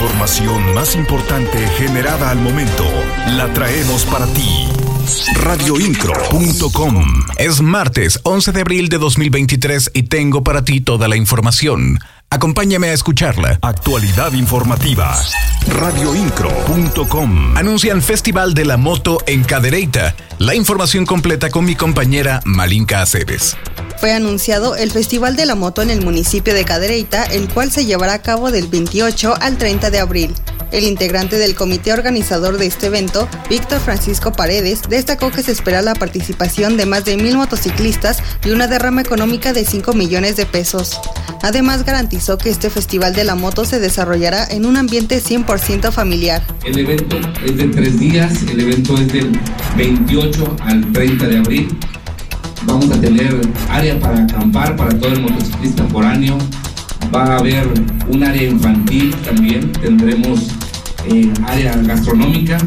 información más importante generada al momento la traemos para ti. Radioincro.com Es martes 11 de abril de 2023 y tengo para ti toda la información. Acompáñame a escucharla. Actualidad informativa. Radioincro.com Anuncian Festival de la Moto en Cadereyta. La información completa con mi compañera Malinka Aceves fue anunciado el Festival de la Moto en el municipio de Cadereyta, el cual se llevará a cabo del 28 al 30 de abril. El integrante del comité organizador de este evento, Víctor Francisco Paredes, destacó que se espera la participación de más de mil motociclistas y una derrama económica de 5 millones de pesos. Además, garantizó que este Festival de la Moto se desarrollará en un ambiente 100% familiar. El evento es de tres días, el evento es del 28 al 30 de abril Vamos a tener área para acampar para todo el motociclista foráneo. Va a haber un área infantil también. Tendremos eh, área gastronómica.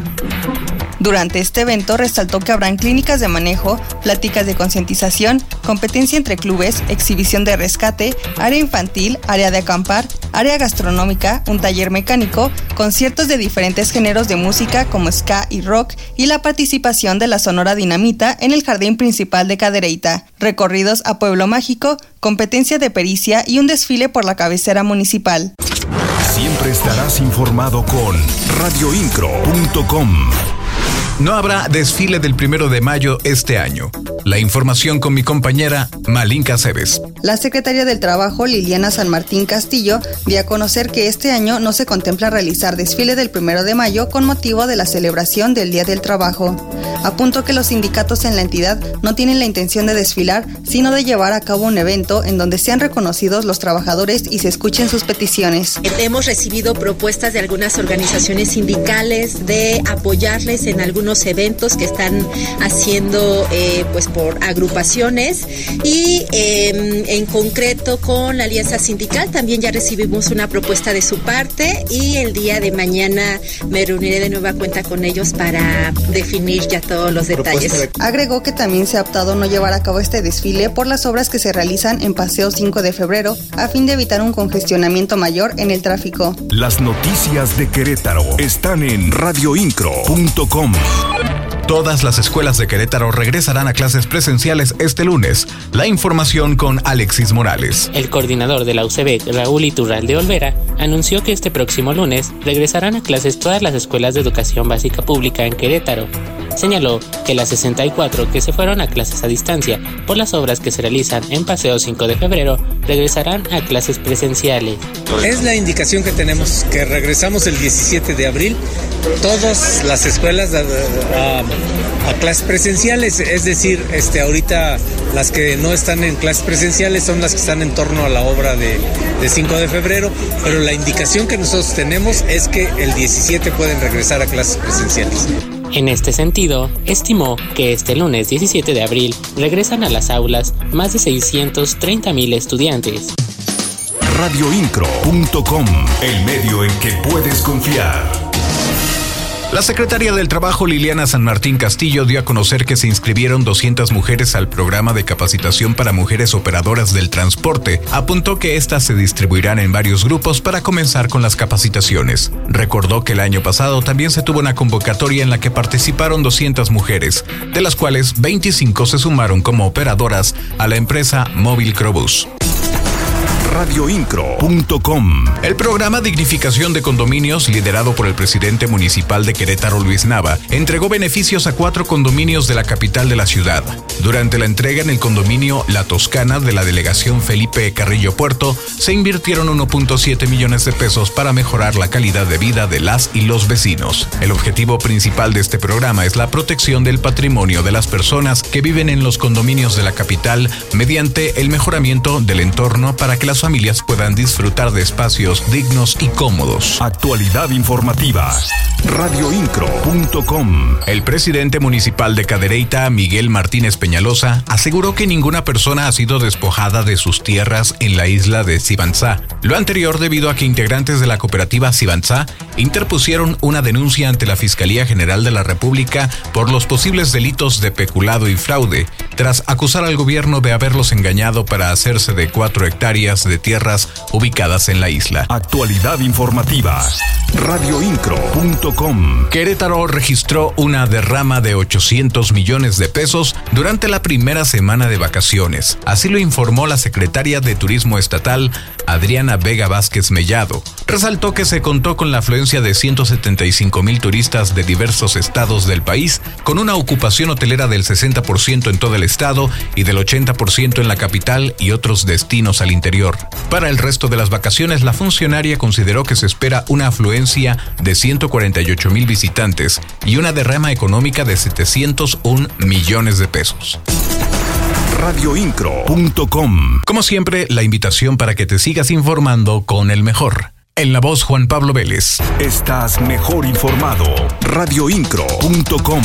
Durante este evento resaltó que habrán clínicas de manejo, pláticas de concientización, competencia entre clubes, exhibición de rescate, área infantil, área de acampar, área gastronómica, un taller mecánico, conciertos de diferentes géneros de música como ska y rock y la participación de la Sonora Dinamita en el jardín principal de Cadereyta, recorridos a Pueblo Mágico, competencia de pericia y un desfile por la cabecera municipal. Siempre estarás informado con radioincro.com. No habrá desfile del primero de mayo este año. La información con mi compañera Malinka Cebes. La secretaria del Trabajo, Liliana San Martín Castillo, dio a conocer que este año no se contempla realizar desfile del primero de mayo con motivo de la celebración del Día del Trabajo. Apunto que los sindicatos en la entidad no tienen la intención de desfilar, sino de llevar a cabo un evento en donde sean reconocidos los trabajadores y se escuchen sus peticiones. Hemos recibido propuestas de algunas organizaciones sindicales de apoyarles en algún unos eventos que están haciendo eh, pues por agrupaciones y em, en concreto con la Alianza Sindical también ya recibimos una propuesta de su parte y el día de mañana me reuniré de nueva cuenta con ellos para definir ya todos los detalles. Agregó que también se ha optado no llevar a cabo este desfile por las obras que se realizan en Paseo 5 de febrero a fin de evitar un congestionamiento mayor en el tráfico. Las noticias de Querétaro están en radioincro.com. Todas las escuelas de Querétaro regresarán a clases presenciales este lunes. La información con Alexis Morales. El coordinador de la UCB, Raúl Iturralde Olvera, anunció que este próximo lunes regresarán a clases todas las escuelas de educación básica pública en Querétaro. Señaló que las 64 que se fueron a clases a distancia por las obras que se realizan en Paseo 5 de febrero regresarán a clases presenciales. Es la indicación que tenemos, que regresamos el 17 de abril todas las escuelas a, clases presenciales, es decir, este ahorita las que no están en clases presenciales son las que están en torno a la obra de, de 5 de febrero, pero la indicación que nosotros tenemos es que el 17 pueden regresar a clases presenciales. En este sentido, estimó que este lunes 17 de abril regresan a las aulas más de 630 mil estudiantes. Radioincro.com, el medio en que puedes confiar. La secretaria del Trabajo Liliana San Martín Castillo dio a conocer que se inscribieron 200 mujeres al programa de capacitación para mujeres operadoras del transporte. Apuntó que éstas se distribuirán en varios grupos para comenzar con las capacitaciones. Recordó que el año pasado también se tuvo una convocatoria en la que participaron 200 mujeres, de las cuales 25 se sumaron como operadoras a la empresa Móvil Crobus radioincro.com. El programa Dignificación de Condominios, liderado por el presidente municipal de Querétaro, Luis Nava, entregó beneficios a cuatro condominios de la capital de la ciudad. Durante la entrega en el condominio La Toscana de la delegación Felipe Carrillo Puerto, se invirtieron 1.7 millones de pesos para mejorar la calidad de vida de las y los vecinos. El objetivo principal de este programa es la protección del patrimonio de las personas que viven en los condominios de la capital mediante el mejoramiento del entorno para que las familias puedan disfrutar de espacios dignos y cómodos. Actualidad informativa. Radioincro.com. El presidente municipal de Cadereyta, Miguel Martínez Peñalosa, aseguró que ninguna persona ha sido despojada de sus tierras en la isla de Sibanzá. Lo anterior debido a que integrantes de la cooperativa Sibanzá interpusieron una denuncia ante la Fiscalía General de la República por los posibles delitos de peculado y fraude, tras acusar al gobierno de haberlos engañado para hacerse de cuatro hectáreas tierras ubicadas en la isla. Actualidad informativa. radioincro.com. Querétaro registró una derrama de 800 millones de pesos durante la primera semana de vacaciones. Así lo informó la secretaria de Turismo Estatal, Adriana Vega Vázquez Mellado. Resaltó que se contó con la afluencia de 175 mil turistas de diversos estados del país, con una ocupación hotelera del 60% en todo el estado y del 80% en la capital y otros destinos al interior. Para el resto de las vacaciones, la funcionaria consideró que se espera una afluencia de 148 mil visitantes y una derrama económica de 701 millones de pesos radioincro.com. Como siempre, la invitación para que te sigas informando con el mejor. En la voz Juan Pablo Vélez. Estás mejor informado. radioincro.com.